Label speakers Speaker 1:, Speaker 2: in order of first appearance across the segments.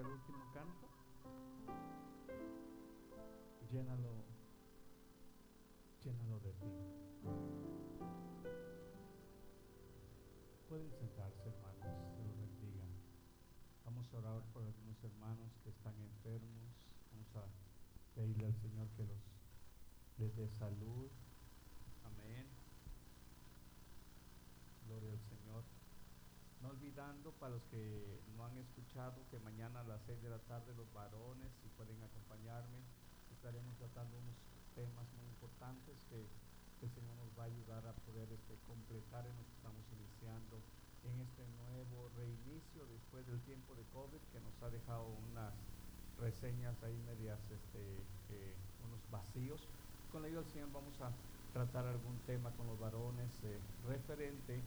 Speaker 1: el último canto. Llénalo, llénalo de ti. Pueden sentarse, hermanos, se los bendiga. Vamos a orar por algunos hermanos que están enfermos. Vamos a pedirle al Señor que los les dé salud. Amén. Gloria al Señor. Para los que no han escuchado que mañana a las 6 de la tarde los varones, si pueden acompañarme, estaremos tratando unos temas muy importantes que el Señor nos va a ayudar a poder este, completar en lo que estamos iniciando en este nuevo reinicio después del tiempo de COVID que nos ha dejado unas reseñas ahí medias, este, eh, unos vacíos. Con la ayuda del Señor vamos a tratar algún tema con los varones eh, referente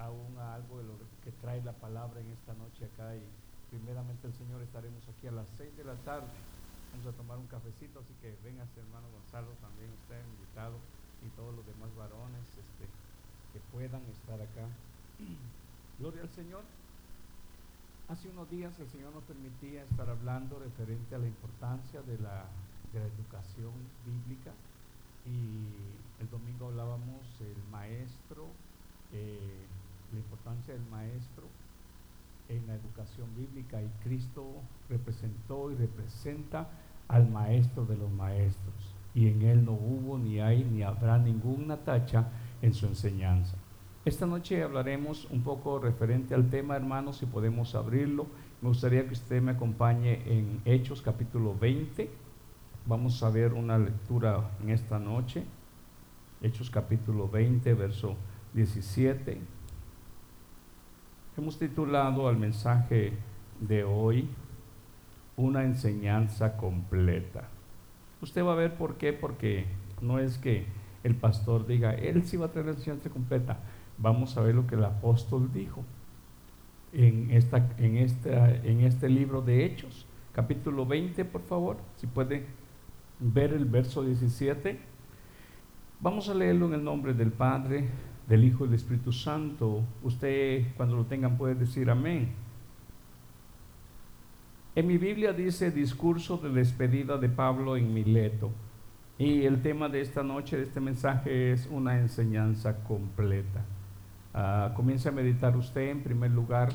Speaker 1: aún a algo de lo que trae la palabra en esta noche acá y primeramente el Señor estaremos aquí a las 6 de la tarde. Vamos a tomar un cafecito, así que venga hermano Gonzalo, también usted invitado y todos los demás varones este, que puedan estar acá. Gloria al Señor. Hace unos días el Señor nos permitía estar hablando referente a la importancia de la, de la educación bíblica y el domingo hablábamos el maestro, eh, la importancia del maestro en la educación bíblica y Cristo representó y representa al maestro de los maestros y en él no hubo ni hay ni habrá ninguna tacha en su enseñanza. Esta noche hablaremos un poco referente al tema, hermanos, si podemos abrirlo. Me gustaría que usted me acompañe en Hechos capítulo 20. Vamos a ver una lectura en esta noche. Hechos capítulo 20, verso 17. Hemos titulado al mensaje de hoy una enseñanza completa. Usted va a ver por qué, porque no es que el pastor diga, él sí va a traer la enseñanza completa. Vamos a ver lo que el apóstol dijo en, esta, en, esta, en este libro de Hechos, capítulo 20, por favor, si puede ver el verso 17. Vamos a leerlo en el nombre del Padre, del Hijo y del Espíritu Santo. Usted cuando lo tengan puede decir amén. En mi Biblia dice discurso de despedida de Pablo en Mileto. Y el tema de esta noche, de este mensaje, es una enseñanza completa. Uh, comience a meditar usted en primer lugar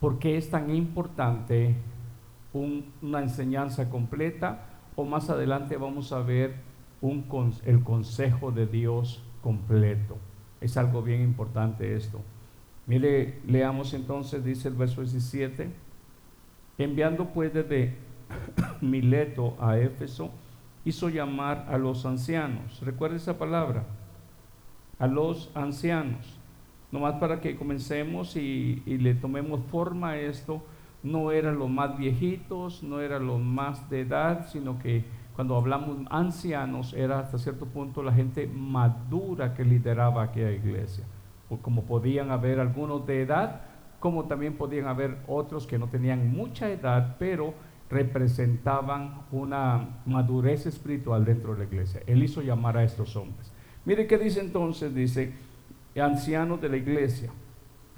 Speaker 1: por qué es tan importante un, una enseñanza completa o más adelante vamos a ver el consejo de Dios completo. Es algo bien importante esto. Mire, leamos entonces, dice el verso 17, enviando pues desde Mileto a Éfeso, hizo llamar a los ancianos. Recuerda esa palabra, a los ancianos. Nomás para que comencemos y, y le tomemos forma a esto, no eran los más viejitos, no eran los más de edad, sino que cuando hablamos ancianos, era hasta cierto punto la gente madura que lideraba aquella iglesia. Como podían haber algunos de edad, como también podían haber otros que no tenían mucha edad, pero representaban una madurez espiritual dentro de la iglesia. Él hizo llamar a estos hombres. Mire qué dice entonces, dice, ancianos de la iglesia.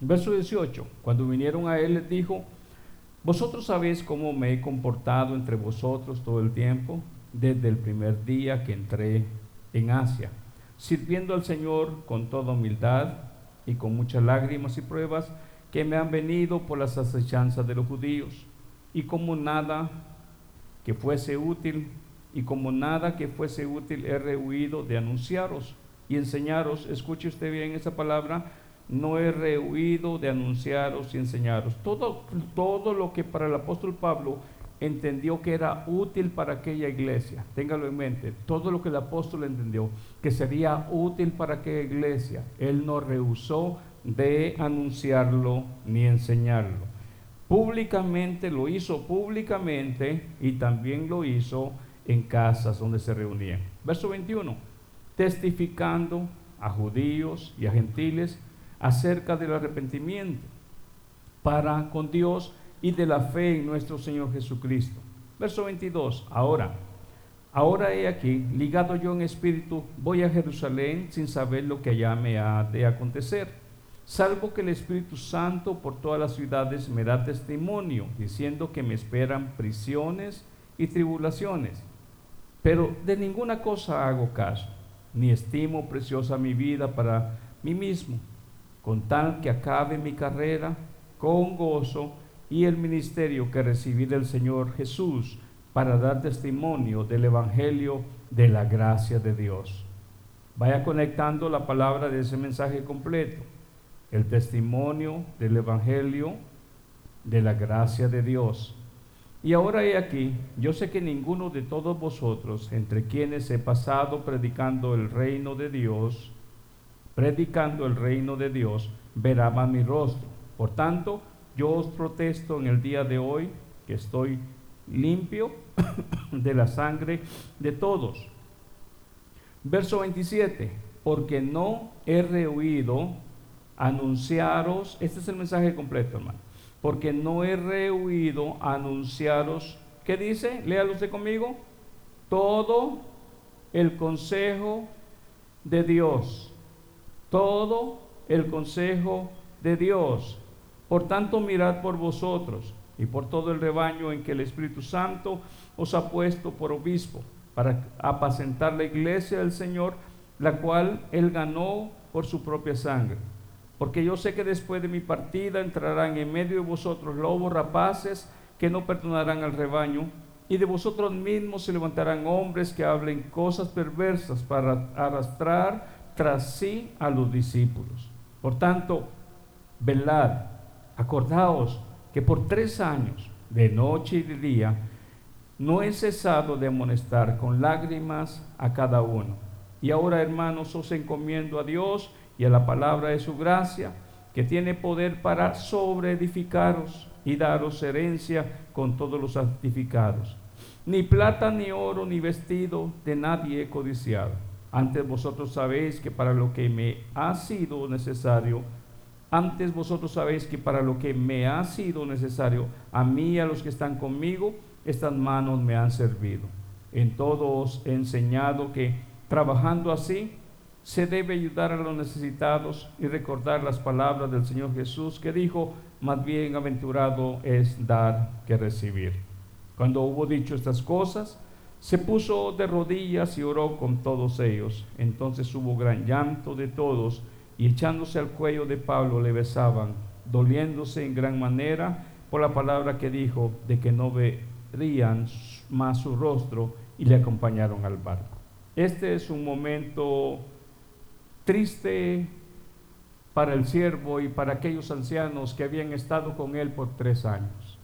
Speaker 1: Verso 18, cuando vinieron a él les dijo, vosotros sabéis cómo me he comportado entre vosotros todo el tiempo desde el primer día que entré en Asia, sirviendo al Señor con toda humildad y con muchas lágrimas y pruebas que me han venido por las acechanzas de los judíos, y como nada que fuese útil, y como nada que fuese útil he rehuido de anunciaros y enseñaros, escuche usted bien esa palabra, no he rehuido de anunciaros y enseñaros. Todo, todo lo que para el apóstol Pablo entendió que era útil para aquella iglesia. Téngalo en mente. Todo lo que el apóstol entendió que sería útil para aquella iglesia, él no rehusó de anunciarlo ni enseñarlo. Públicamente lo hizo públicamente y también lo hizo en casas donde se reunían. Verso 21. Testificando a judíos y a gentiles acerca del arrepentimiento para con Dios y de la fe en nuestro Señor Jesucristo. Verso 22. Ahora, ahora he aquí, ligado yo en espíritu, voy a Jerusalén sin saber lo que allá me ha de acontecer, salvo que el Espíritu Santo por todas las ciudades me da testimonio, diciendo que me esperan prisiones y tribulaciones. Pero de ninguna cosa hago caso, ni estimo preciosa mi vida para mí mismo, con tal que acabe mi carrera con gozo y el ministerio que recibí del Señor Jesús para dar testimonio del Evangelio de la gracia de Dios. Vaya conectando la palabra de ese mensaje completo el testimonio del Evangelio de la gracia de Dios. Y ahora he aquí, yo sé que ninguno de todos vosotros, entre quienes he pasado predicando el reino de Dios, predicando el reino de Dios, verá más mi rostro. Por tanto, yo os protesto en el día de hoy que estoy limpio de la sangre de todos. Verso 27, porque no he rehuido anunciaros, este es el mensaje completo, hermano, porque no he rehuido anunciaros, ¿qué dice? Léalo usted conmigo, todo el consejo de Dios, todo el consejo de Dios. Por tanto, mirad por vosotros y por todo el rebaño en que el Espíritu Santo os ha puesto por obispo, para apacentar la iglesia del Señor, la cual él ganó por su propia sangre. Porque yo sé que después de mi partida entrarán en medio de vosotros lobos rapaces que no perdonarán al rebaño, y de vosotros mismos se levantarán hombres que hablen cosas perversas para arrastrar tras sí a los discípulos. Por tanto, velad, acordaos que por tres años, de noche y de día, no he cesado de amonestar con lágrimas a cada uno. Y ahora, hermanos, os encomiendo a Dios, y a la palabra de su gracia, que tiene poder para sobreedificaros y daros herencia con todos los santificados. Ni plata, ni oro, ni vestido de nadie he codiciado. Antes vosotros sabéis que para lo que me ha sido necesario, antes vosotros sabéis que para lo que me ha sido necesario, a mí y a los que están conmigo, estas manos me han servido. En todo os he enseñado que trabajando así, se debe ayudar a los necesitados y recordar las palabras del Señor Jesús que dijo, más bien aventurado es dar que recibir. Cuando hubo dicho estas cosas, se puso de rodillas y oró con todos ellos. Entonces hubo gran llanto de todos y echándose al cuello de Pablo le besaban, doliéndose en gran manera por la palabra que dijo de que no verían más su rostro y le acompañaron al barco. Este es un momento triste para el siervo y para aquellos ancianos que habían estado con él por tres años.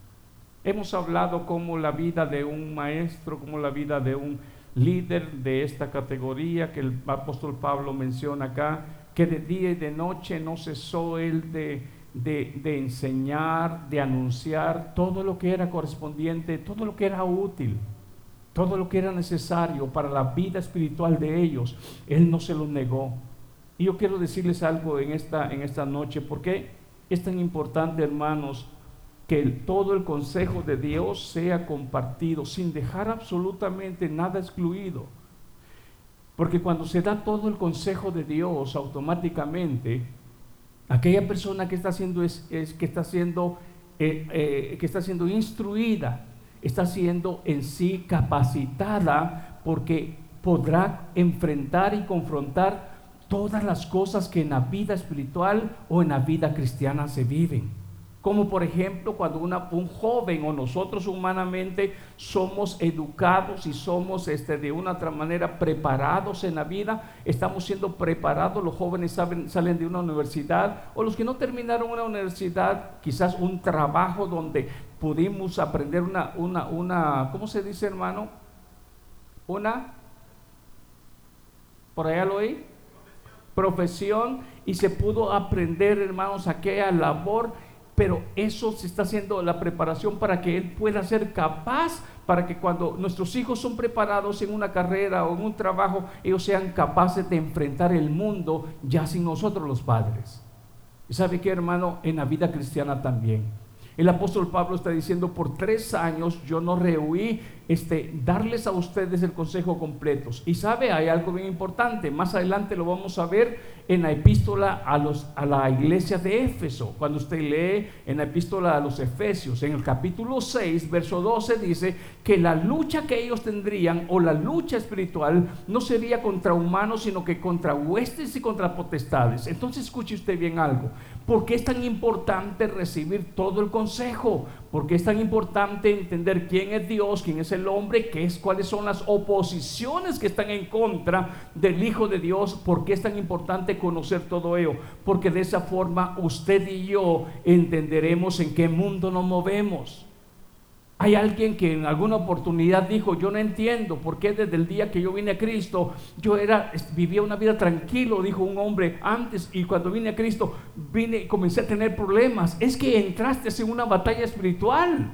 Speaker 1: Hemos hablado como la vida de un maestro, como la vida de un líder de esta categoría que el apóstol Pablo menciona acá, que de día y de noche no cesó él de, de, enseñar, de anunciar todo lo que era correspondiente, todo lo que era útil, todo lo que era necesario para la vida espiritual de ellos. Él no se lo negó. Y yo quiero decirles algo en esta, en esta noche, porque es tan importante, hermanos, que todo el consejo de Dios sea compartido sin dejar absolutamente nada excluido. Porque cuando se da todo el consejo de Dios, automáticamente, aquella persona que está siendo, es, que está siendo, eh, eh, que está siendo instruida, está siendo en sí capacitada porque podrá enfrentar y confrontar todas las cosas que en la vida espiritual o en la vida cristiana se viven. Como por ejemplo cuando un joven o nosotros humanamente somos educados y somos este, de una otra manera preparados en la vida, estamos siendo preparados, los jóvenes salen de una universidad o los que no terminaron una universidad, quizás un trabajo donde pudimos aprender una, una, una ¿cómo se dice hermano? Una, por allá lo oí, profesión y se pudo aprender, hermanos, aquella labor, pero eso se está haciendo la preparación para que él pueda ser capaz, para que cuando nuestros hijos son preparados en una carrera o en un trabajo, ellos sean capaces de enfrentar el mundo ya sin nosotros los padres. ¿Y sabe qué, hermano? En la vida cristiana también. El apóstol Pablo está diciendo, por tres años yo no rehuí este, darles a ustedes el consejo completo. Y sabe, hay algo bien importante, más adelante lo vamos a ver en la epístola a, los, a la iglesia de Éfeso, cuando usted lee en la epístola a los Efesios, en el capítulo 6, verso 12, dice que la lucha que ellos tendrían, o la lucha espiritual, no sería contra humanos, sino que contra huestes y contra potestades. Entonces escuche usted bien algo, ¿por qué es tan importante recibir todo el consejo? ¿Por qué es tan importante entender quién es Dios, quién es el hombre, qué es, cuáles son las oposiciones que están en contra del Hijo de Dios? ¿Por qué es tan importante conocer todo ello, porque de esa forma usted y yo entenderemos en qué mundo nos movemos. Hay alguien que en alguna oportunidad dijo, yo no entiendo por qué desde el día que yo vine a Cristo, yo era, vivía una vida tranquilo, dijo un hombre antes, y cuando vine a Cristo, vine y comencé a tener problemas. Es que entraste en una batalla espiritual.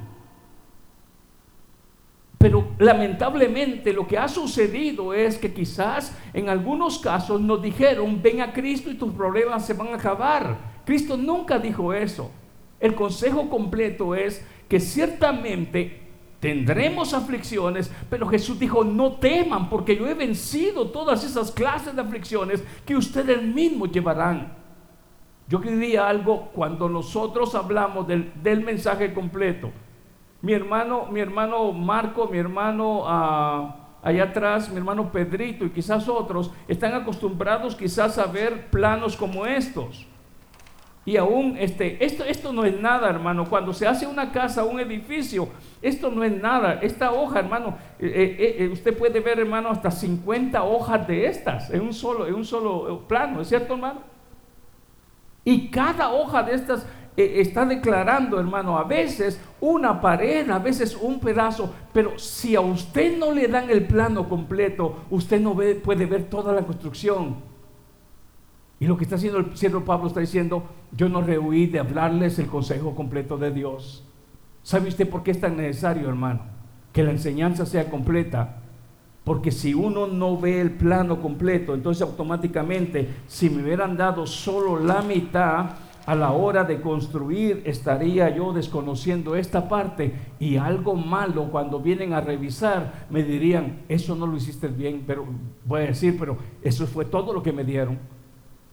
Speaker 1: Pero lamentablemente lo que ha sucedido es que quizás en algunos casos nos dijeron, ven a Cristo y tus problemas se van a acabar. Cristo nunca dijo eso. El consejo completo es que ciertamente tendremos aflicciones, pero Jesús dijo, no teman porque yo he vencido todas esas clases de aflicciones que ustedes mismos llevarán. Yo diría algo cuando nosotros hablamos del, del mensaje completo mi hermano, mi hermano Marco, mi hermano ah, allá atrás, mi hermano Pedrito y quizás otros están acostumbrados quizás a ver planos como estos. Y aún este, esto, esto no es nada, hermano. Cuando se hace una casa, un edificio, esto no es nada. Esta hoja, hermano, eh, eh, eh, usted puede ver, hermano, hasta 50 hojas de estas en un solo, en un solo plano, ¿es cierto, hermano? Y cada hoja de estas está declarando, hermano, a veces una pared, a veces un pedazo, pero si a usted no le dan el plano completo, usted no ve, puede ver toda la construcción. Y lo que está haciendo el siervo Pablo está diciendo, yo no rehuí de hablarles el consejo completo de Dios. ¿Sabe usted por qué es tan necesario, hermano? Que la enseñanza sea completa. Porque si uno no ve el plano completo, entonces automáticamente, si me hubieran dado solo la mitad, a la hora de construir estaría yo desconociendo esta parte y algo malo cuando vienen a revisar me dirían, eso no lo hiciste bien, pero voy a decir, pero eso fue todo lo que me dieron.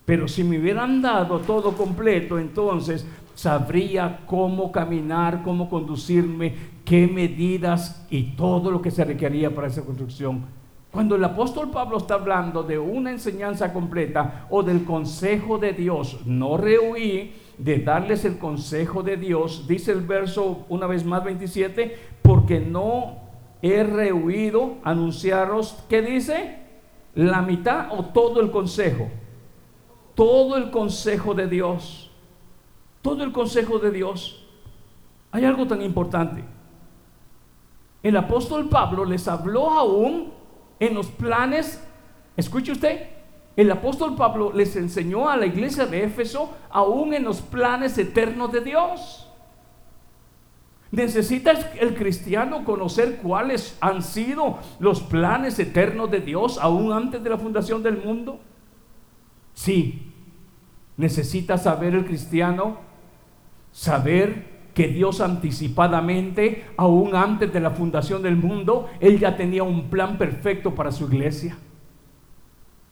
Speaker 1: Pero si me hubieran dado todo completo, entonces sabría cómo caminar, cómo conducirme, qué medidas y todo lo que se requería para esa construcción. Cuando el apóstol Pablo está hablando de una enseñanza completa o del consejo de Dios, no rehuí de darles el consejo de Dios, dice el verso una vez más 27, porque no he rehuido anunciaros, ¿qué dice? La mitad o todo el consejo. Todo el consejo de Dios. Todo el consejo de Dios. Hay algo tan importante. El apóstol Pablo les habló aún en los planes, escuche usted, el apóstol Pablo les enseñó a la iglesia de Éfeso aún en los planes eternos de Dios. ¿Necesita el cristiano conocer cuáles han sido los planes eternos de Dios aún antes de la fundación del mundo? Sí. ¿Necesita saber el cristiano? Saber que Dios anticipadamente, aún antes de la fundación del mundo, Él ya tenía un plan perfecto para su iglesia.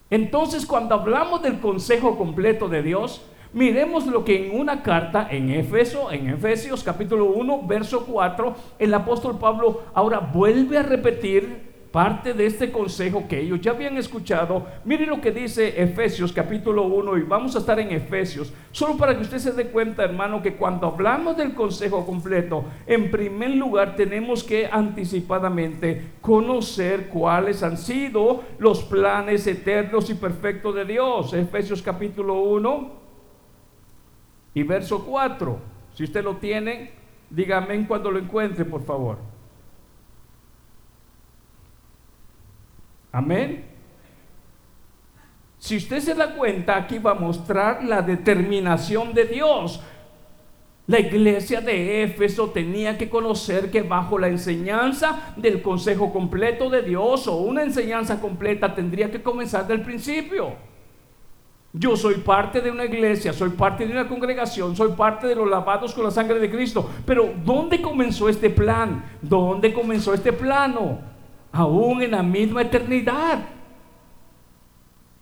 Speaker 1: Entonces, cuando hablamos del consejo completo de Dios, miremos lo que en una carta en Éfeso, en Efesios capítulo 1, verso 4, el apóstol Pablo ahora vuelve a repetir parte de este consejo que ellos ya habían escuchado. Mire lo que dice Efesios capítulo 1 y vamos a estar en Efesios. Solo para que usted se dé cuenta, hermano, que cuando hablamos del consejo completo, en primer lugar tenemos que anticipadamente conocer cuáles han sido los planes eternos y perfectos de Dios. Efesios capítulo 1 y verso 4. Si usted lo tiene, dígame cuando lo encuentre, por favor. Amén. Si usted se da cuenta, aquí va a mostrar la determinación de Dios. La iglesia de Éfeso tenía que conocer que bajo la enseñanza del consejo completo de Dios o una enseñanza completa tendría que comenzar del principio. Yo soy parte de una iglesia, soy parte de una congregación, soy parte de los lavados con la sangre de Cristo. Pero ¿dónde comenzó este plan? ¿Dónde comenzó este plano? Aún en la misma eternidad.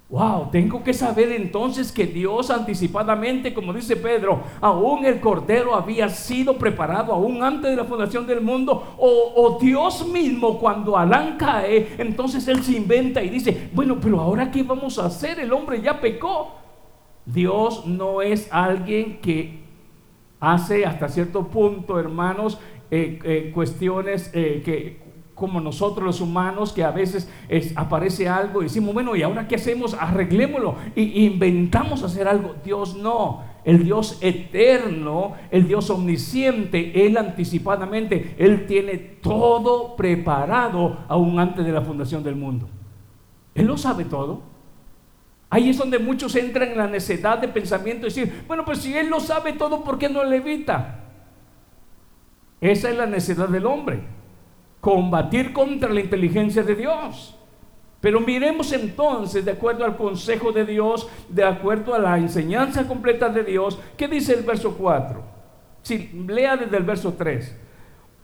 Speaker 1: Wow, tengo que saber entonces que Dios anticipadamente, como dice Pedro, aún el Cordero había sido preparado aún antes de la fundación del mundo. O, Dios mismo cuando Alán cae, entonces Él se inventa y dice, bueno, pero ahora qué vamos a hacer? El hombre ya pecó. Dios no es alguien que hace hasta cierto punto, hermanos, eh, eh, cuestiones eh, que como nosotros los humanos, que a veces aparece algo y decimos, bueno, ¿y ahora qué hacemos? Arreglémoslo y inventamos hacer algo. Dios no. El Dios eterno, el Dios omnisciente, Él anticipadamente, Él tiene todo preparado aún antes de la fundación del mundo. Él lo sabe todo. Ahí es donde muchos entran en la necesidad de pensamiento y decir, bueno, pues si Él lo sabe todo, ¿por qué no le evita? Esa es la necesidad del hombre combatir contra la inteligencia de Dios. Pero miremos entonces, de acuerdo al consejo de Dios, de acuerdo a la enseñanza completa de Dios, ¿qué dice el verso 4? Si lea desde el verso 3.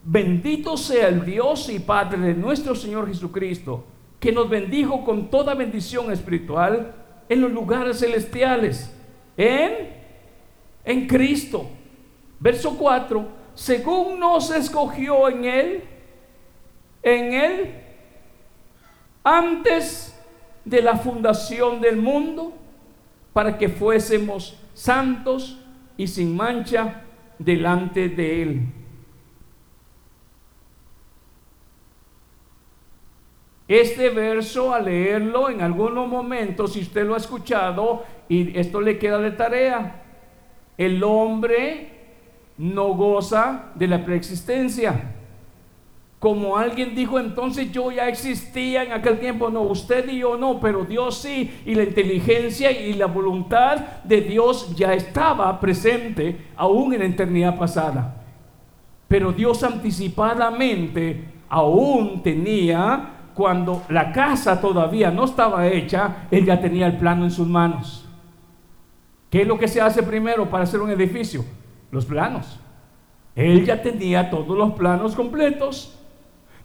Speaker 1: Bendito sea el Dios y Padre de nuestro Señor Jesucristo, que nos bendijo con toda bendición espiritual en los lugares celestiales, en, en Cristo. Verso 4, según nos escogió en Él en Él antes de la fundación del mundo para que fuésemos santos y sin mancha delante de Él. Este verso, al leerlo en algunos momentos, si usted lo ha escuchado, y esto le queda de tarea, el hombre no goza de la preexistencia. Como alguien dijo entonces yo ya existía en aquel tiempo, no, usted y yo no, pero Dios sí, y la inteligencia y la voluntad de Dios ya estaba presente aún en la eternidad pasada. Pero Dios anticipadamente aún tenía, cuando la casa todavía no estaba hecha, Él ya tenía el plano en sus manos. ¿Qué es lo que se hace primero para hacer un edificio? Los planos. Él ya tenía todos los planos completos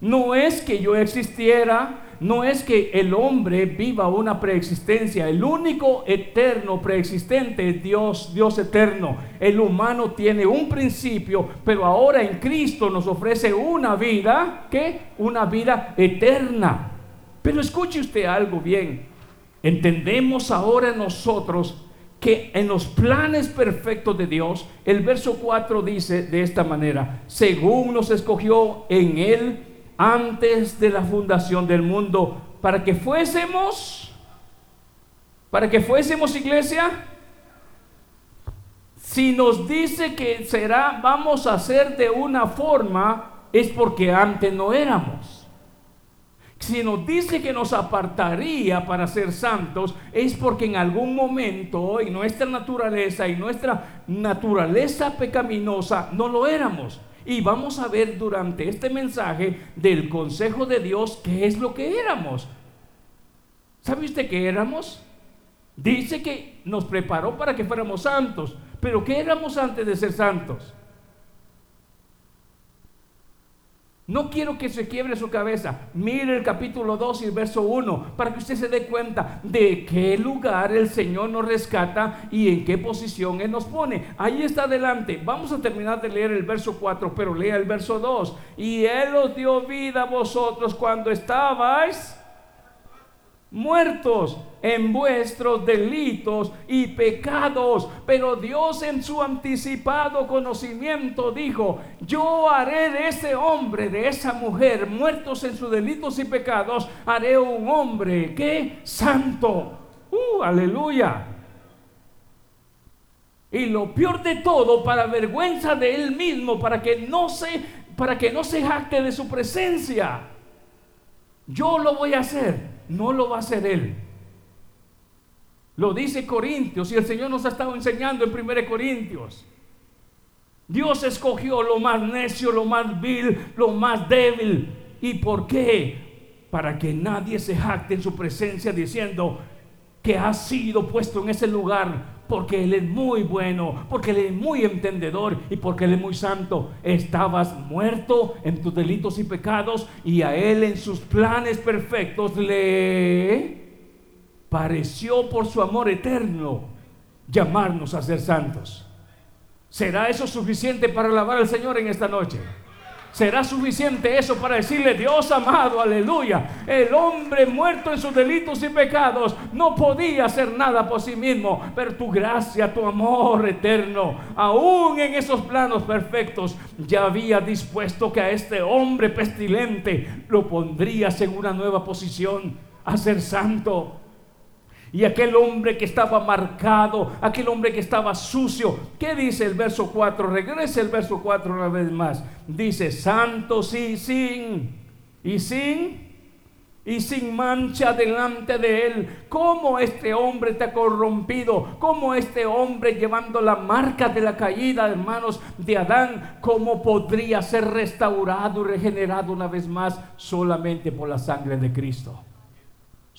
Speaker 1: no es que yo existiera, no es que el hombre viva una preexistencia. El único eterno preexistente es Dios, Dios eterno. El humano tiene un principio, pero ahora en Cristo nos ofrece una vida, ¿qué? Una vida eterna. Pero escuche usted algo bien. Entendemos ahora nosotros que en los planes perfectos de Dios, el verso 4 dice de esta manera, según nos escogió en él antes de la fundación del mundo, para que fuésemos, para que fuésemos iglesia. Si nos dice que será, vamos a ser de una forma, es porque antes no éramos. Si nos dice que nos apartaría para ser santos, es porque en algún momento en nuestra naturaleza y nuestra naturaleza pecaminosa no lo éramos. Y vamos a ver durante este mensaje del consejo de Dios qué es lo que éramos. ¿Sabe usted qué éramos? Dice que nos preparó para que fuéramos santos. Pero ¿qué éramos antes de ser santos? No quiero que se quiebre su cabeza. Mire el capítulo 2 y el verso 1 para que usted se dé cuenta de qué lugar el Señor nos rescata y en qué posición Él nos pone. Ahí está adelante. Vamos a terminar de leer el verso 4, pero lea el verso 2. Y Él os dio vida a vosotros cuando estabais muertos en vuestros delitos y pecados. Pero Dios en su anticipado conocimiento dijo, yo haré de ese hombre, de esa mujer, muertos en sus delitos y pecados, haré un hombre que santo. Uh, aleluya. Y lo peor de todo, para vergüenza de él mismo, para que no se, para que no se jacte de su presencia. Yo lo voy a hacer no lo va a hacer Él. Lo dice Corintios y el Señor nos ha estado enseñando en 1 Corintios. Dios escogió lo más necio, lo más vil, lo más débil. ¿Y por qué? Para que nadie se jacte en su presencia diciendo, que ha sido puesto en ese lugar porque Él es muy bueno, porque Él es muy entendedor y porque Él es muy santo. Estabas muerto en tus delitos y pecados y a Él en sus planes perfectos le pareció por su amor eterno llamarnos a ser santos. ¿Será eso suficiente para alabar al Señor en esta noche? ¿Será suficiente eso para decirle, Dios amado, aleluya? El hombre muerto en sus delitos y pecados no podía hacer nada por sí mismo, pero tu gracia, tu amor eterno, aún en esos planos perfectos, ya había dispuesto que a este hombre pestilente lo pondrías en una nueva posición, a ser santo. Y aquel hombre que estaba marcado, aquel hombre que estaba sucio, ¿qué dice el verso 4? Regrese el verso 4 una vez más. Dice, santo sí, sin, y sin, y sin mancha delante de él. ¿Cómo este hombre está corrompido? ¿Cómo este hombre llevando la marca de la caída, hermanos, de Adán, cómo podría ser restaurado y regenerado una vez más solamente por la sangre de Cristo?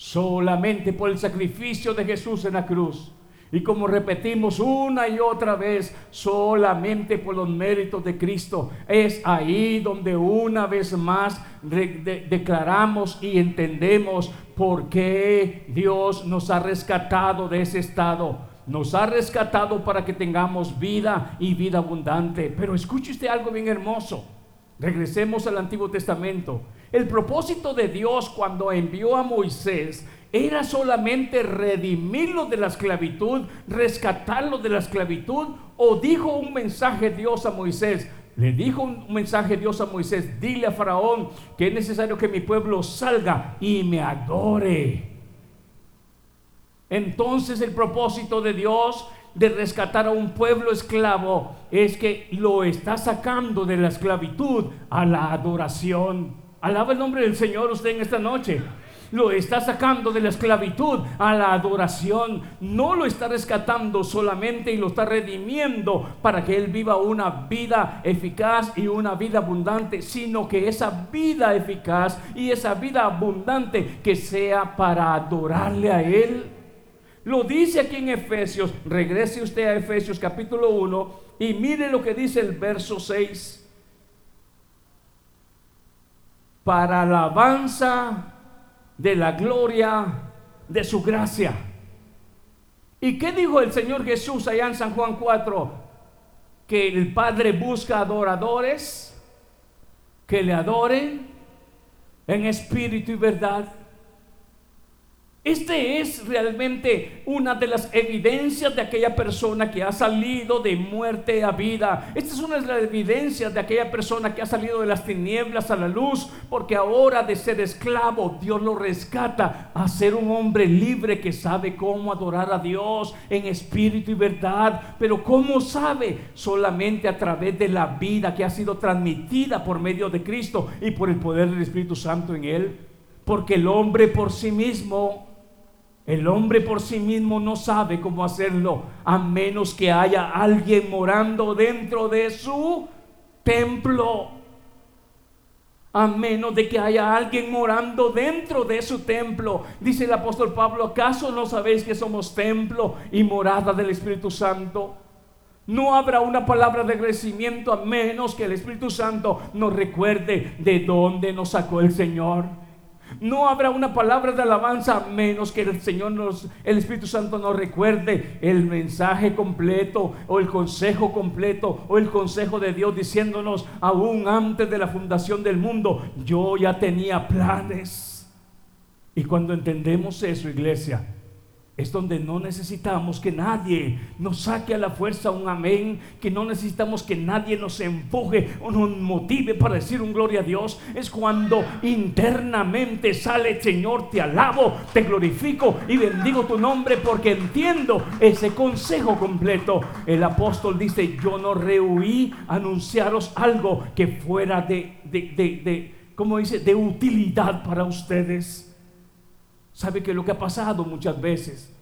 Speaker 1: Solamente por el sacrificio de Jesús en la cruz. Y como repetimos una y otra vez, solamente por los méritos de Cristo. Es ahí donde una vez más declaramos y entendemos por qué Dios nos ha rescatado de ese estado. Nos ha rescatado para que tengamos vida y vida abundante. Pero escuche usted algo bien hermoso. Regresemos al Antiguo Testamento. El propósito de Dios cuando envió a Moisés era solamente redimirlo de la esclavitud, rescatarlo de la esclavitud, o dijo un mensaje Dios a Moisés. Le dijo un mensaje Dios a Moisés, dile a Faraón que es necesario que mi pueblo salga y me adore. Entonces el propósito de Dios de rescatar a un pueblo esclavo es que lo está sacando de la esclavitud a la adoración. Alaba el nombre del Señor usted en esta noche. Lo está sacando de la esclavitud a la adoración. No lo está rescatando solamente y lo está redimiendo para que Él viva una vida eficaz y una vida abundante, sino que esa vida eficaz y esa vida abundante que sea para adorarle a Él. Lo dice aquí en Efesios. Regrese usted a Efesios capítulo 1 y mire lo que dice el verso 6. Para alabanza de la gloria de su gracia. ¿Y qué dijo el Señor Jesús allá en San Juan 4? Que el Padre busca adoradores que le adoren en espíritu y verdad. Este es realmente una de las evidencias de aquella persona que ha salido de muerte a vida. Esta es una de las evidencias de aquella persona que ha salido de las tinieblas a la luz, porque ahora de ser esclavo Dios lo rescata a ser un hombre libre que sabe cómo adorar a Dios en espíritu y verdad. Pero ¿cómo sabe? Solamente a través de la vida que ha sido transmitida por medio de Cristo y por el poder del Espíritu Santo en él. Porque el hombre por sí mismo el hombre por sí mismo no sabe cómo hacerlo a menos que haya alguien morando dentro de su templo. A menos de que haya alguien morando dentro de su templo. Dice el apóstol Pablo, ¿acaso no sabéis que somos templo y morada del Espíritu Santo? No habrá una palabra de agradecimiento a menos que el Espíritu Santo nos recuerde de dónde nos sacó el Señor. No habrá una palabra de alabanza menos que el Señor nos, el Espíritu Santo nos recuerde el mensaje completo o el consejo completo o el consejo de Dios diciéndonos aún antes de la fundación del mundo, yo ya tenía planes. Y cuando entendemos eso, iglesia, es donde no necesitamos que nadie nos saque a la fuerza un amén, que no necesitamos que nadie nos empuje o nos motive para decir un gloria a Dios. Es cuando internamente sale, Señor, te alabo, te glorifico y bendigo tu nombre porque entiendo ese consejo completo. El apóstol dice, yo no rehuí anunciaros algo que fuera de, de, de, de como dice, de utilidad para ustedes. ¿Sabe que lo que ha pasado muchas veces?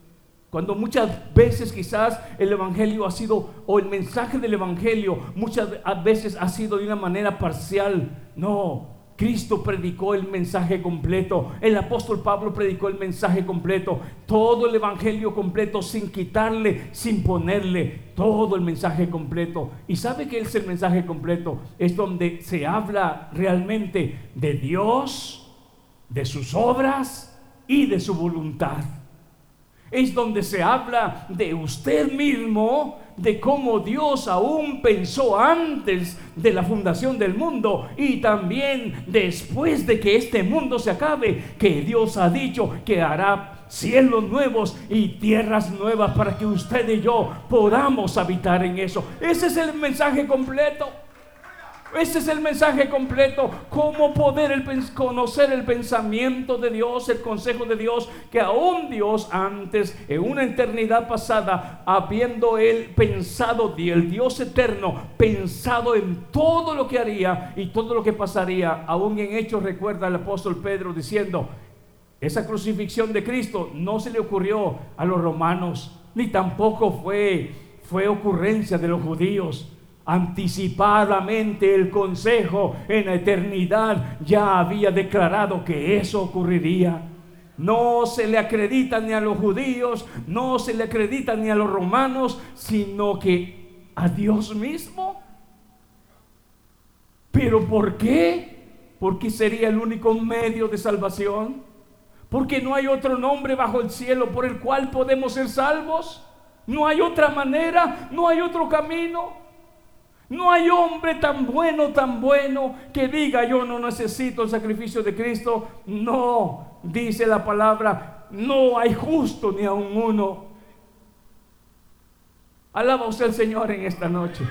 Speaker 1: Cuando muchas veces quizás el Evangelio ha sido, o el mensaje del Evangelio muchas veces ha sido de una manera parcial. No, Cristo predicó el mensaje completo, el apóstol Pablo predicó el mensaje completo, todo el evangelio completo sin quitarle, sin ponerle, todo el mensaje completo. ¿Y sabe que es el mensaje completo? Es donde se habla realmente de Dios, de sus obras y de su voluntad. Es donde se habla de usted mismo, de cómo Dios aún pensó antes de la fundación del mundo y también después de que este mundo se acabe, que Dios ha dicho que hará cielos nuevos y tierras nuevas para que usted y yo podamos habitar en eso. Ese es el mensaje completo. Ese es el mensaje completo. Cómo poder conocer el pensamiento de Dios, el consejo de Dios, que aún Dios antes, en una eternidad pasada, habiendo él pensado, el Dios eterno, pensado en todo lo que haría y todo lo que pasaría, aún en hechos recuerda el apóstol Pedro diciendo, esa crucifixión de Cristo no se le ocurrió a los romanos, ni tampoco fue, fue ocurrencia de los judíos anticipadamente el consejo en la eternidad ya había declarado que eso ocurriría. No se le acredita ni a los judíos, no se le acredita ni a los romanos, sino que a Dios mismo. ¿Pero por qué? Porque sería el único medio de salvación. Porque no hay otro nombre bajo el cielo por el cual podemos ser salvos. No hay otra manera, no hay otro camino. No hay hombre tan bueno, tan bueno, que diga yo no necesito el sacrificio de Cristo. No, dice la palabra, no hay justo ni aun uno. Alaba usted al Señor en esta noche.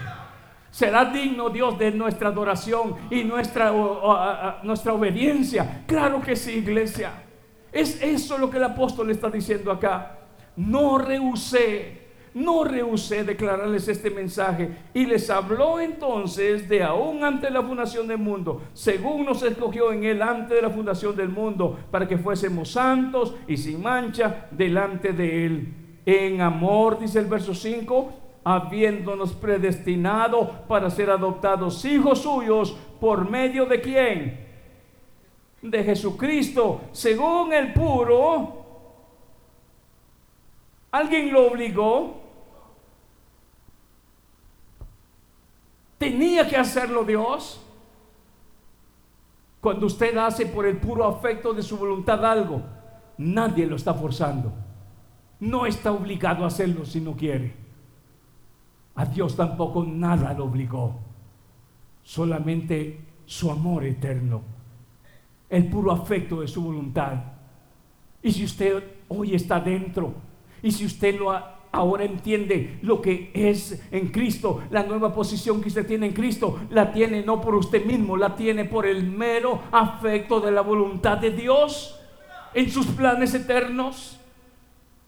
Speaker 1: ¿Será digno Dios de nuestra adoración y nuestra, nuestra obediencia? Claro que sí, iglesia. Es eso lo que el apóstol está diciendo acá. No rehusé no rehusé declararles este mensaje y les habló entonces de aún antes de la fundación del mundo, según nos escogió en él antes de la fundación del mundo, para que fuésemos santos y sin mancha delante de él. En amor, dice el verso 5, habiéndonos predestinado para ser adoptados hijos suyos por medio de quién? De Jesucristo, según el puro ¿Alguien lo obligó? ¿Tenía que hacerlo Dios? Cuando usted hace por el puro afecto de su voluntad algo, nadie lo está forzando. No está obligado a hacerlo si no quiere. A Dios tampoco nada lo obligó. Solamente su amor eterno. El puro afecto de su voluntad. Y si usted hoy está dentro y si usted lo ahora entiende lo que es en Cristo, la nueva posición que usted tiene en Cristo, la tiene no por usted mismo, la tiene por el mero afecto de la voluntad de Dios en sus planes eternos.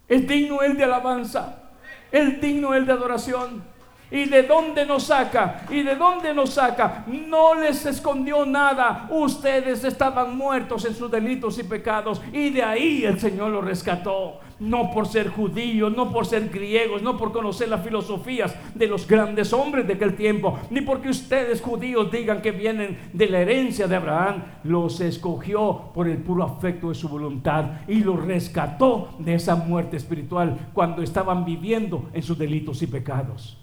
Speaker 1: Es digno Él de alabanza, es digno Él de adoración. ¿Y de dónde nos saca? ¿Y de dónde nos saca? No les escondió nada. Ustedes estaban muertos en sus delitos y pecados. Y de ahí el Señor los rescató no por ser judíos, no por ser griegos, no por conocer las filosofías de los grandes hombres de aquel tiempo, ni porque ustedes judíos digan que vienen de la herencia de Abraham, los escogió por el puro afecto de su voluntad y los rescató de esa muerte espiritual cuando estaban viviendo en sus delitos y pecados.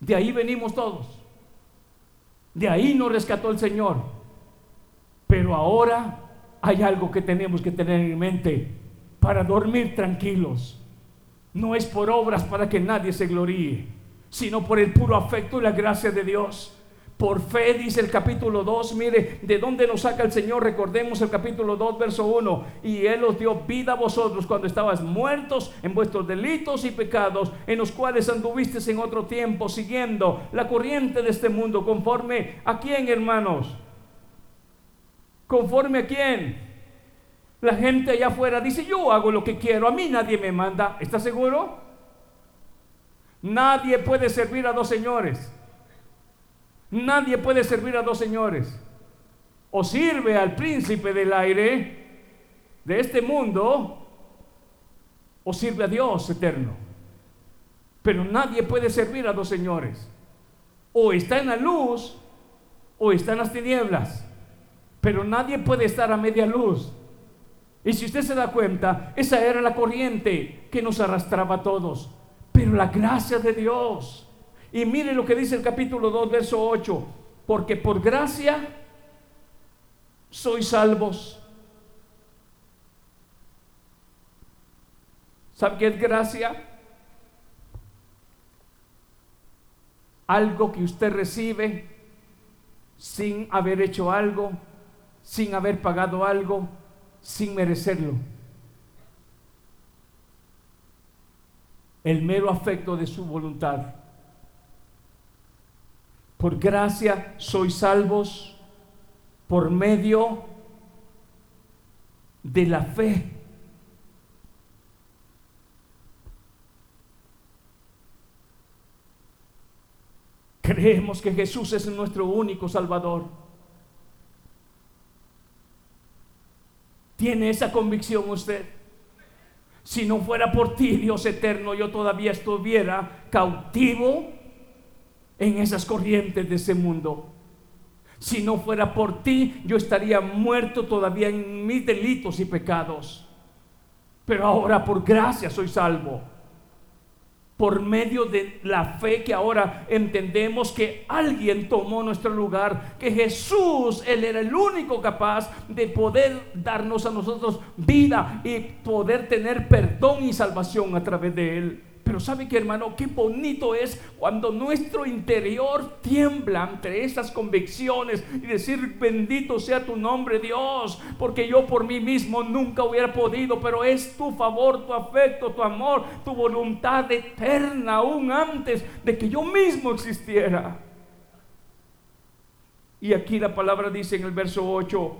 Speaker 1: De ahí venimos todos. De ahí nos rescató el Señor. Pero ahora hay algo que tenemos que tener en mente para dormir tranquilos. No es por obras para que nadie se gloríe, sino por el puro afecto y la gracia de Dios. Por fe, dice el capítulo 2, mire, ¿de dónde nos saca el Señor? Recordemos el capítulo 2, verso 1. Y Él os dio vida a vosotros cuando estabas muertos en vuestros delitos y pecados, en los cuales anduvisteis en otro tiempo, siguiendo la corriente de este mundo, conforme a quién, hermanos? ¿Conforme a quién? La gente allá afuera dice, yo hago lo que quiero, a mí nadie me manda. ¿Está seguro? Nadie puede servir a dos señores. Nadie puede servir a dos señores. O sirve al príncipe del aire de este mundo, o sirve a Dios eterno. Pero nadie puede servir a dos señores. O está en la luz, o está en las tinieblas. Pero nadie puede estar a media luz. Y si usted se da cuenta, esa era la corriente que nos arrastraba a todos. Pero la gracia de Dios. Y mire lo que dice el capítulo 2, verso 8. Porque por gracia sois salvos. ¿Sabe qué es gracia? Algo que usted recibe sin haber hecho algo, sin haber pagado algo, sin merecerlo. El mero afecto de su voluntad. Por gracia sois salvos por medio de la fe. Creemos que Jesús es nuestro único Salvador. ¿Tiene esa convicción usted? Si no fuera por ti, Dios eterno, yo todavía estuviera cautivo en esas corrientes de ese mundo. Si no fuera por ti, yo estaría muerto todavía en mis delitos y pecados. Pero ahora por gracia soy salvo por medio de la fe que ahora entendemos que alguien tomó nuestro lugar, que Jesús, Él era el único capaz de poder darnos a nosotros vida y poder tener perdón y salvación a través de Él. Pero sabe que hermano, qué bonito es cuando nuestro interior tiembla ante esas convicciones y decir, bendito sea tu nombre Dios, porque yo por mí mismo nunca hubiera podido, pero es tu favor, tu afecto, tu amor, tu voluntad eterna, aún antes de que yo mismo existiera. Y aquí la palabra dice en el verso 8,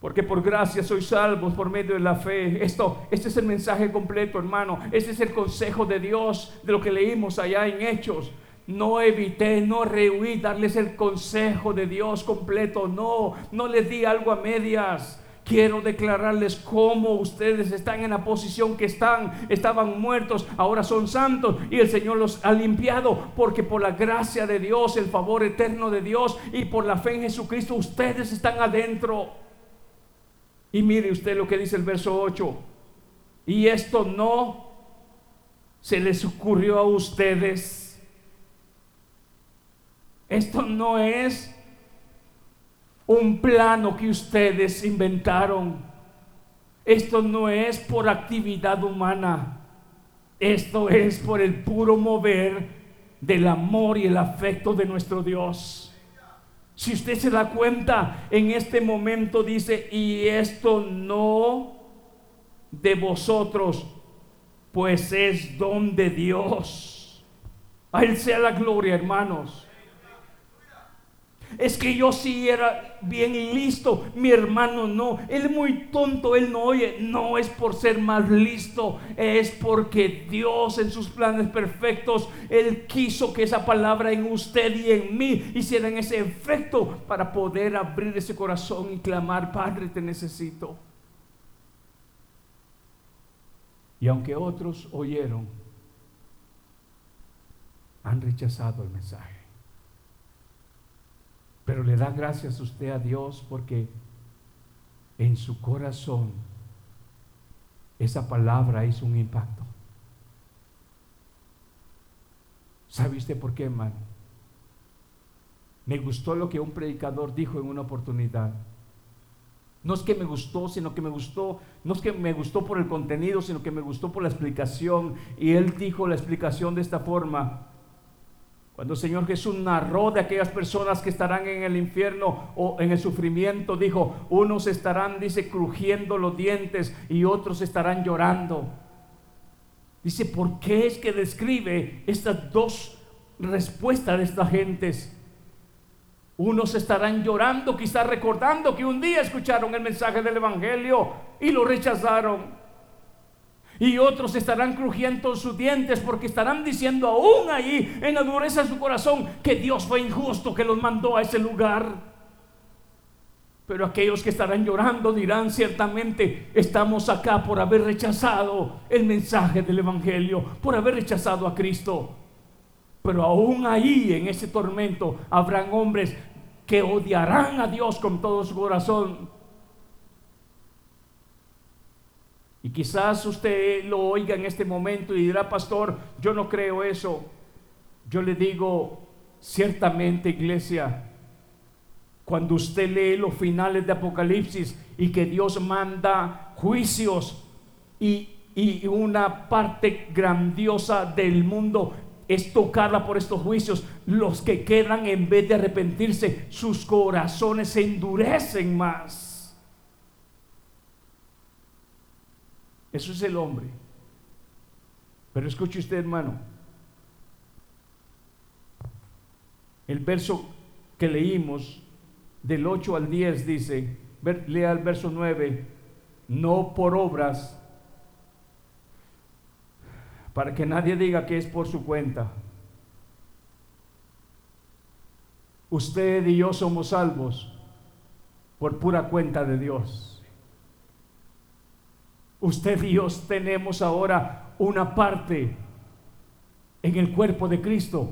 Speaker 1: porque por gracia sois salvos por medio de la fe. Esto, este es el mensaje completo, hermano. Este es el consejo de Dios de lo que leímos allá en Hechos. No evité, no rehuí darles el consejo de Dios completo. No, no les di algo a medias. Quiero declararles cómo ustedes están en la posición que están, estaban muertos, ahora son santos y el Señor los ha limpiado porque por la gracia de Dios, el favor eterno de Dios y por la fe en Jesucristo, ustedes están adentro. Y mire usted lo que dice el verso 8. Y esto no se les ocurrió a ustedes. Esto no es un plano que ustedes inventaron. Esto no es por actividad humana. Esto es por el puro mover del amor y el afecto de nuestro Dios. Si usted se da cuenta, en este momento dice, y esto no de vosotros, pues es don de Dios. A Él sea la gloria, hermanos. Es que yo sí era bien listo, mi hermano no. Él muy tonto, él no oye. No es por ser más listo, es porque Dios en sus planes perfectos, Él quiso que esa palabra en usted y en mí hiciera ese efecto para poder abrir ese corazón y clamar, Padre, te necesito. Y aunque otros oyeron, han rechazado el mensaje. Pero le da gracias usted a Dios porque en su corazón esa palabra hizo un impacto. ¿Sabe usted por qué, hermano? Me gustó lo que un predicador dijo en una oportunidad. No es que me gustó, sino que me gustó, no es que me gustó por el contenido, sino que me gustó por la explicación. Y él dijo la explicación de esta forma. Cuando el Señor Jesús narró de aquellas personas que estarán en el infierno o en el sufrimiento, dijo, unos estarán, dice, crujiendo los dientes y otros estarán llorando. Dice, ¿por qué es que describe estas dos respuestas de estas gentes? Unos estarán llorando, quizás recordando que un día escucharon el mensaje del Evangelio y lo rechazaron. Y otros estarán crujiendo sus dientes porque estarán diciendo aún ahí en la dureza de su corazón que Dios fue injusto que los mandó a ese lugar. Pero aquellos que estarán llorando dirán ciertamente, estamos acá por haber rechazado el mensaje del Evangelio, por haber rechazado a Cristo. Pero aún ahí en ese tormento habrán hombres que odiarán a Dios con todo su corazón. Y quizás usted lo oiga en este momento y dirá, pastor, yo no creo eso. Yo le digo, ciertamente iglesia, cuando usted lee los finales de Apocalipsis y que Dios manda juicios y, y una parte grandiosa del mundo es tocarla por estos juicios, los que quedan en vez de arrepentirse, sus corazones se endurecen más. Eso es el hombre. Pero escuche usted, hermano. El verso que leímos del 8 al 10 dice, lea el verso 9, no por obras para que nadie diga que es por su cuenta. Usted y yo somos salvos por pura cuenta de Dios. Usted y yo tenemos ahora una parte en el cuerpo de Cristo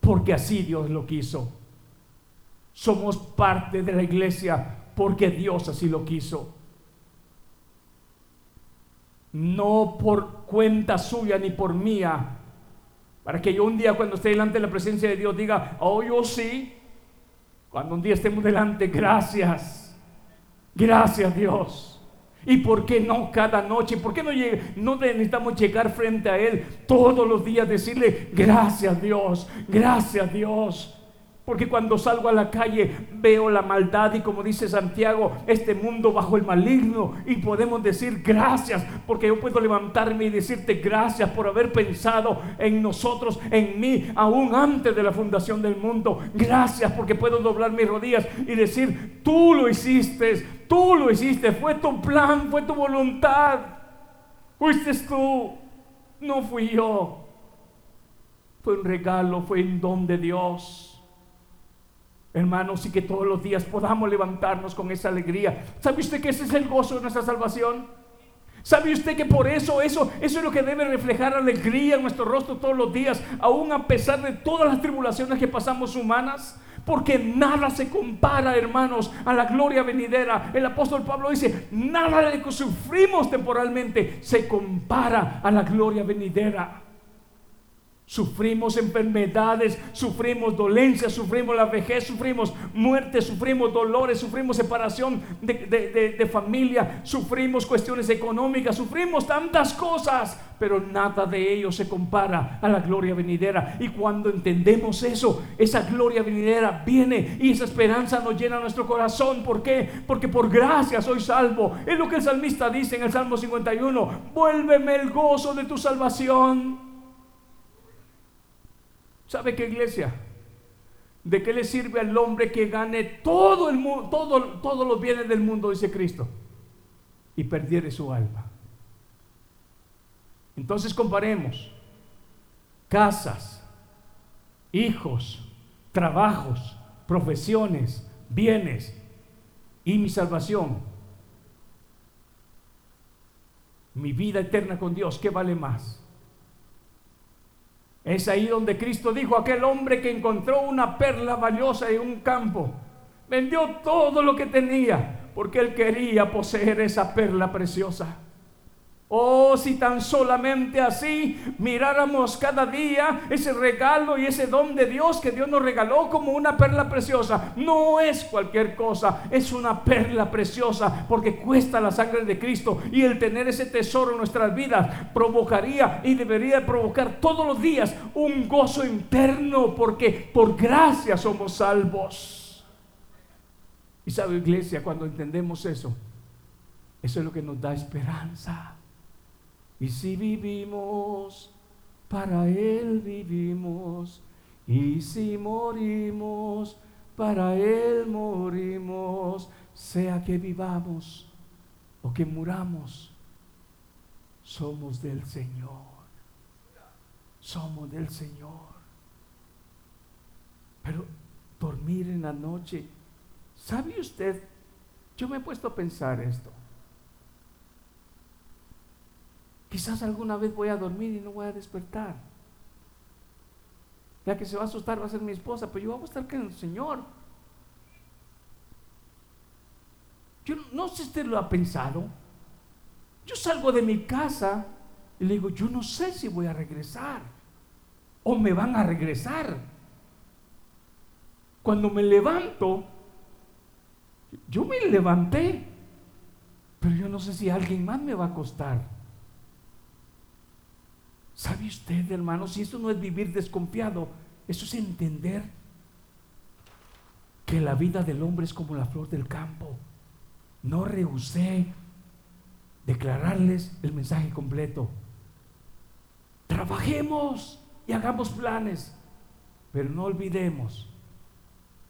Speaker 1: porque así Dios lo quiso. Somos parte de la iglesia porque Dios así lo quiso no por cuenta suya ni por mía, para que yo un día cuando esté delante de la presencia de Dios diga, oh yo sí, cuando un día estemos delante, gracias, gracias Dios. ¿Y por qué no cada noche? ¿Por qué no, no necesitamos llegar frente a Él todos los días, decirle, gracias Dios, gracias Dios? Porque cuando salgo a la calle veo la maldad y como dice Santiago, este mundo bajo el maligno y podemos decir gracias porque yo puedo levantarme y decirte gracias por haber pensado en nosotros, en mí, aún antes de la fundación del mundo. Gracias porque puedo doblar mis rodillas y decir, tú lo hiciste, tú lo hiciste, fue tu plan, fue tu voluntad. Fuiste tú, no fui yo. Fue un regalo, fue un don de Dios. Hermanos, y que todos los días podamos levantarnos con esa alegría. ¿Sabe usted que ese es el gozo de nuestra salvación? ¿Sabe usted que por eso, eso, eso es lo que debe reflejar alegría en nuestro rostro todos los días, aún a pesar de todas las tribulaciones que pasamos humanas? Porque nada se compara, hermanos, a la gloria venidera. El apóstol Pablo dice, nada de lo que sufrimos temporalmente se compara a la gloria venidera. Sufrimos enfermedades, sufrimos dolencias, sufrimos la vejez, sufrimos muerte, sufrimos dolores, sufrimos separación de, familia, sufrimos cuestiones económicas, sufrimos tantas cosas, pero nada de ello se compara a la gloria venidera. Y cuando entendemos eso, esa gloria venidera viene y esa esperanza nos llena nuestro corazón. ¿Por qué? Porque por gracia soy salvo. Es lo que el salmista dice en el Salmo 51. Vuélveme el gozo de tu salvación. ¿Sabe qué iglesia? ¿De qué le sirve al hombre que gane todo el mundo, todo, todos los bienes del mundo, dice Cristo, y perdiere su alma? Entonces comparemos casas, hijos, trabajos, profesiones, bienes y mi salvación. Mi vida eterna con Dios, ¿qué vale más? Es ahí donde Cristo dijo, aquel hombre que encontró una perla valiosa en un campo, vendió todo lo que tenía porque él quería poseer esa perla preciosa. Oh, si tan solamente así miráramos cada día ese regalo y ese don de Dios que Dios nos regaló como una perla preciosa. No es cualquier cosa, es una perla preciosa porque cuesta la sangre de Cristo y el tener ese tesoro en nuestras vidas provocaría y debería provocar todos los días un gozo interno porque por gracia somos salvos. Y sabe iglesia, cuando entendemos eso, eso es lo que nos da esperanza. Y si vivimos, para Él vivimos. Y si morimos, para Él morimos. Sea que vivamos o que muramos, somos del Señor. Somos del Señor. Pero dormir en la noche, ¿sabe usted? Yo me he puesto a pensar esto. Quizás alguna vez voy a dormir y no voy a despertar. Ya que se va a asustar va a ser mi esposa, pero yo voy a estar con el Señor. Yo no sé si usted lo ha pensado. Yo salgo de mi casa y le digo, yo no sé si voy a regresar o me van a regresar. Cuando me levanto, yo me levanté, pero yo no sé si alguien más me va a acostar. ¿Sabe usted, hermano, si eso no es vivir desconfiado, eso es entender que la vida del hombre es como la flor del campo. No rehusé declararles el mensaje completo. Trabajemos y hagamos planes, pero no olvidemos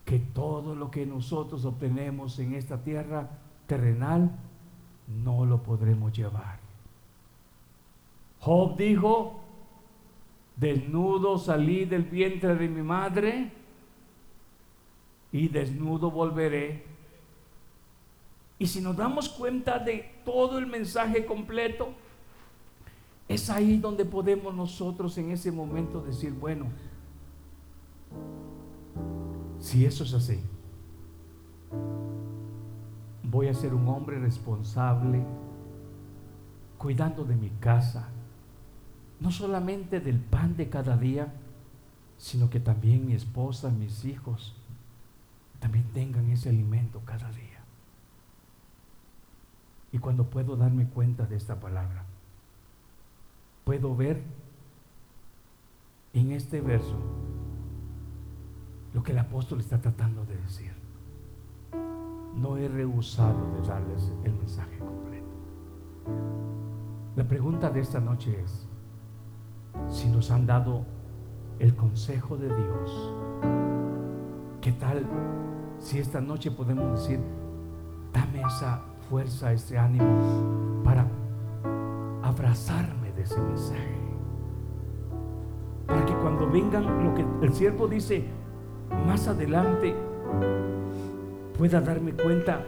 Speaker 1: que todo lo que nosotros obtenemos en esta tierra terrenal no lo podremos llevar. Job dijo, desnudo salí del vientre de mi madre y desnudo volveré. Y si nos damos cuenta de todo el mensaje completo, es ahí donde podemos nosotros en ese momento decir, bueno, si eso es así, voy a ser un hombre responsable, cuidando de mi casa, no solamente del pan de cada día, sino que también mi esposa, mis hijos, también tengan ese alimento cada día. Y cuando puedo darme cuenta de esta palabra, puedo ver en este verso lo que el apóstol está tratando de decir. No he rehusado de darles el mensaje completo. La pregunta de esta noche es si nos han dado el consejo de Dios. ¿Qué tal si esta noche podemos decir, dame esa fuerza, ese ánimo para abrazarme de ese mensaje? Para que cuando vengan lo que el siervo dice, más adelante pueda darme cuenta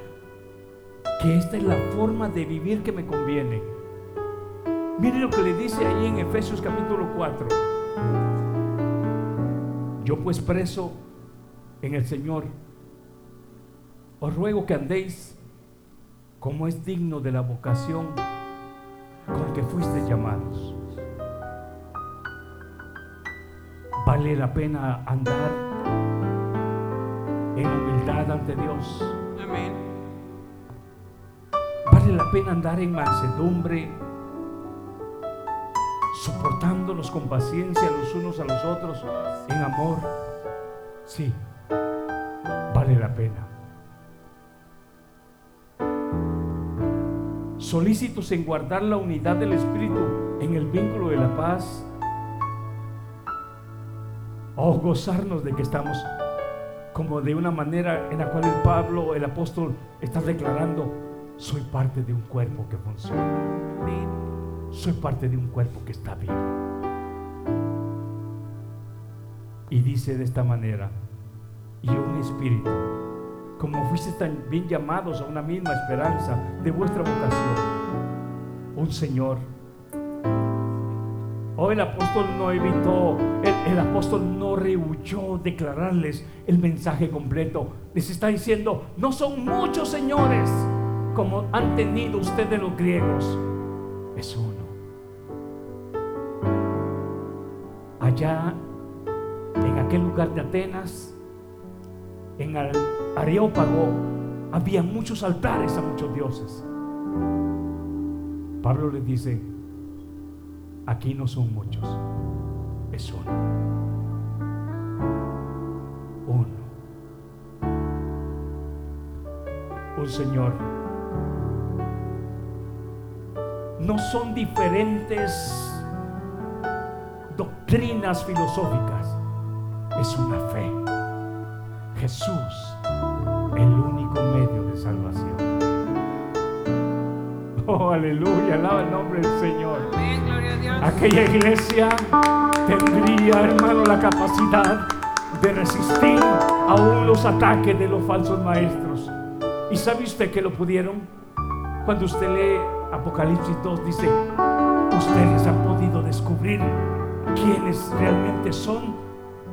Speaker 1: que esta es la forma de vivir que me conviene. Mire lo que le dice ahí en Efesios capítulo 4. Yo pues preso en el Señor, os ruego que andéis como es digno de la vocación con que fuiste llamados. Vale la pena andar en humildad ante Dios. Amén. Vale la pena andar en mansedumbre, soportándolos con paciencia los unos a los otros, en amor. Sí, vale la pena. Solícitos en guardar la unidad del Espíritu en el vínculo de la paz. O gozarnos de que estamos como de una manera en la cual el Pablo, el apóstol, está declarando, soy parte de un cuerpo que funciona. Soy parte de un cuerpo que está vivo. Y dice de esta manera, y un espíritu, como fuiste tan bien llamados a una misma esperanza de vuestra vocación, un Señor, Hoy el apóstol no evitó, el, apóstol no rehuyó declararles el mensaje completo. Les está diciendo, no son muchos señores como han tenido ustedes los griegos. Es uno. Allá, en aquel lugar de Atenas, en el Areópago, había muchos altares a muchos dioses. Pablo les dice, Aquí no son muchos, es uno. Uno. Un Señor. No son diferentes doctrinas filosóficas, es una fe. Jesús, el único medio de salvación. Oh, aleluya, alaba el nombre del Señor. Aquella iglesia tendría, hermano, la capacidad de resistir aún los ataques de los falsos maestros. ¿Y sabe usted que lo pudieron? Cuando usted lee Apocalipsis 2, dice, ustedes han podido descubrir quienes realmente son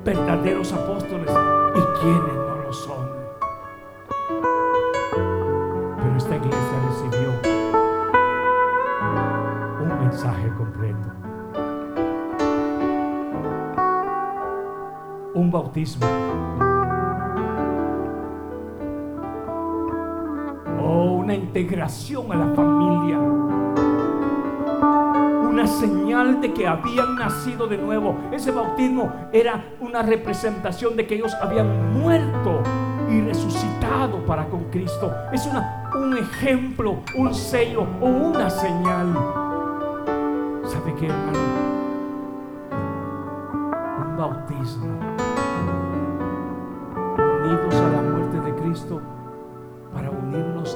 Speaker 1: verdaderos apóstoles y quienes no lo son. Pero esta iglesia recibió un mensaje completo. Un bautismo. O una integración a la familia. Una señal de que habían nacido de nuevo. Ese bautismo era una representación de que ellos habían muerto y resucitado para con Cristo. Es una, un ejemplo, un sello o una señal. ¿Sabe qué, hermano? Un bautismo. Unidos a la muerte de Cristo para unirnos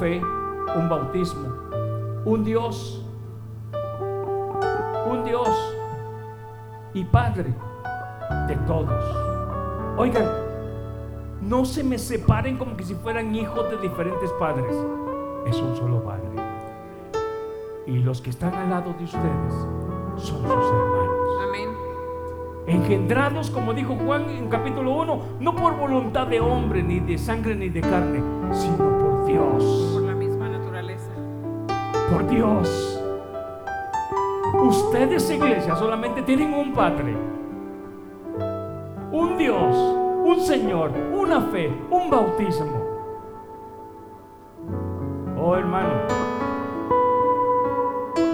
Speaker 2: fe,
Speaker 1: un bautismo, un Dios, un Dios y Padre de todos. Oigan, no se me separen como que si fueran hijos de diferentes padres. Es un solo Padre. Y los que están al lado de ustedes son sus hermanos.
Speaker 2: Amén.
Speaker 1: Engendrados, como dijo Juan en capítulo 1, no por voluntad de hombre, ni de sangre, ni de carne, sino por Dios.
Speaker 2: Por
Speaker 1: Dios. Ustedes, iglesia, solamente tienen un Padre, un Dios, un Señor, una fe, un bautismo. Oh, hermano,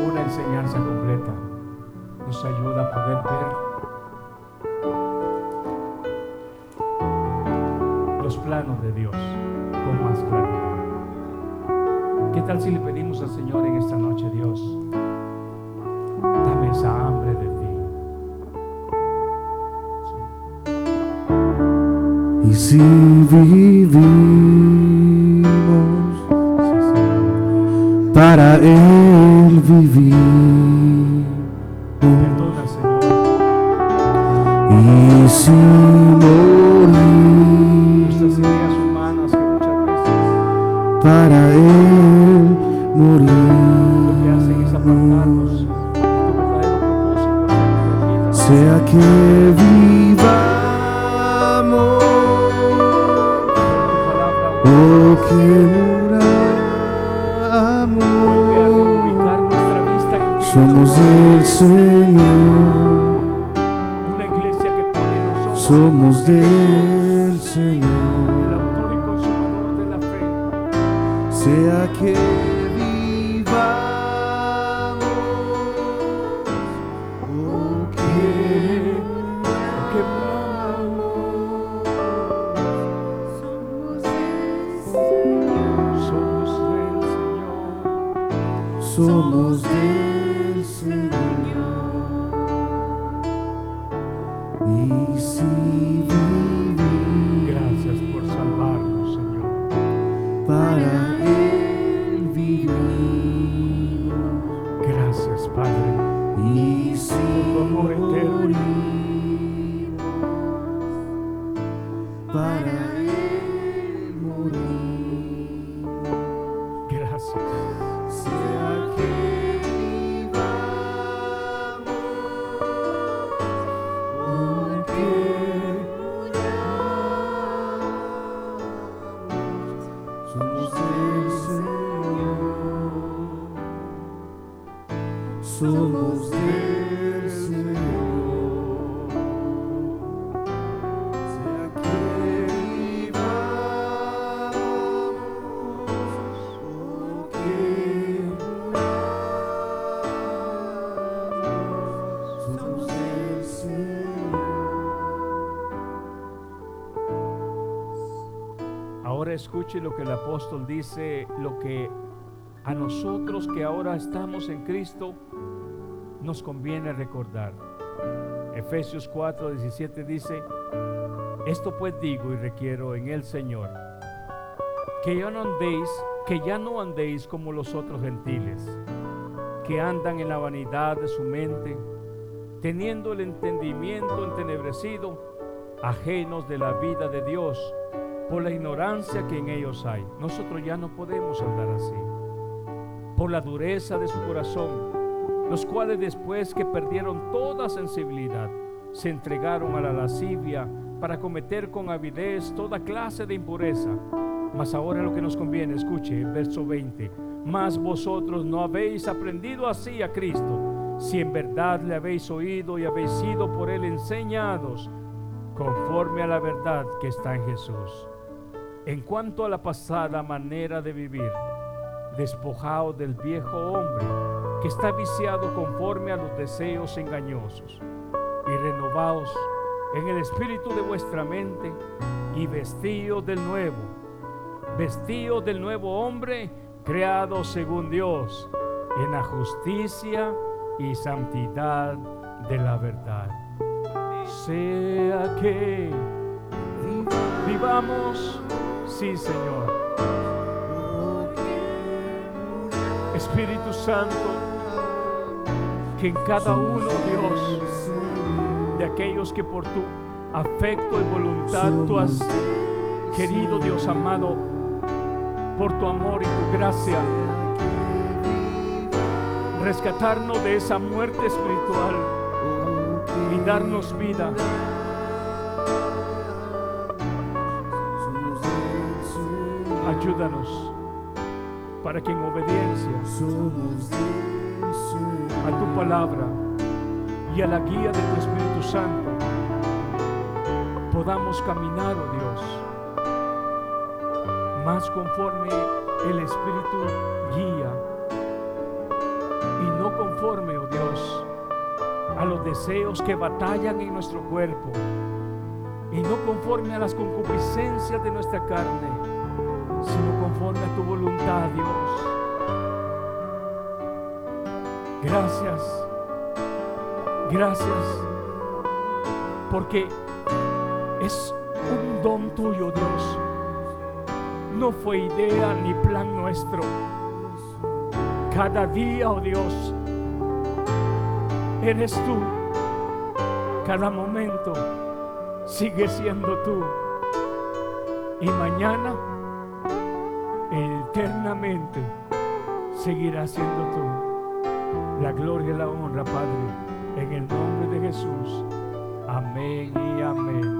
Speaker 1: una enseñanza completa nos ayuda a poder ver los planos de Dios con más claridad. ¿Qué tal si le pedimos al Señor
Speaker 3: Y si vivimos
Speaker 1: Sí, Señor.
Speaker 3: para Él vivir,
Speaker 1: Perdona, Señor.
Speaker 3: Señor.
Speaker 1: una iglesia que pone nosotros
Speaker 3: Somos del
Speaker 1: escuche lo que el apóstol dice, lo que a nosotros que ahora estamos en Cristo nos conviene recordar. Efesios 4, 17 dice, esto pues digo y requiero en el Señor, que ya no andéis que ya no andéis como los otros gentiles, que andan en la vanidad de su mente, teniendo el entendimiento entenebrecido, ajenos de la vida de Dios, por la ignorancia que en ellos hay. Nosotros ya no podemos andar así, por la dureza de su corazón, los cuales después que perdieron toda sensibilidad, se entregaron a la lascivia para cometer con avidez toda clase de impureza. Mas ahora lo que nos conviene, escuche, verso 20, mas vosotros no habéis aprendido así a Cristo, si en verdad le habéis oído y habéis sido por él enseñados, conforme a la verdad que está en Jesús. En cuanto a la pasada manera de vivir, despojaos del viejo hombre que está viciado conforme a los deseos engañosos y renovaos en el espíritu de vuestra mente y vestíos del nuevo, vestíos del nuevo hombre creado según Dios en la justicia y santidad de la verdad. Sea que vivamos, sí Señor. Espíritu Santo, que en cada uno, Dios, de aquellos que por tu afecto y voluntad tú has querido, Dios amado, por tu amor y tu gracia, rescatarnos de esa muerte espiritual y darnos vida. Ayúdanos para que en obediencia a tu palabra y a la guía de tu Espíritu Santo podamos caminar, oh Dios, más conforme el Espíritu guía y no conforme, oh Dios, a los deseos que batallan en nuestro cuerpo y no conforme a las concupiscencias de nuestra carne, tu voluntad, Dios. Gracias, gracias, porque es un don tuyo, Dios. No fue idea ni plan nuestro. Cada día, oh Dios, eres tú. Cada momento sigue siendo tú. Y mañana, eternamente, seguirá siendo tú. La gloria y la honra, Padre, en el nombre de Jesús. Amén y amén.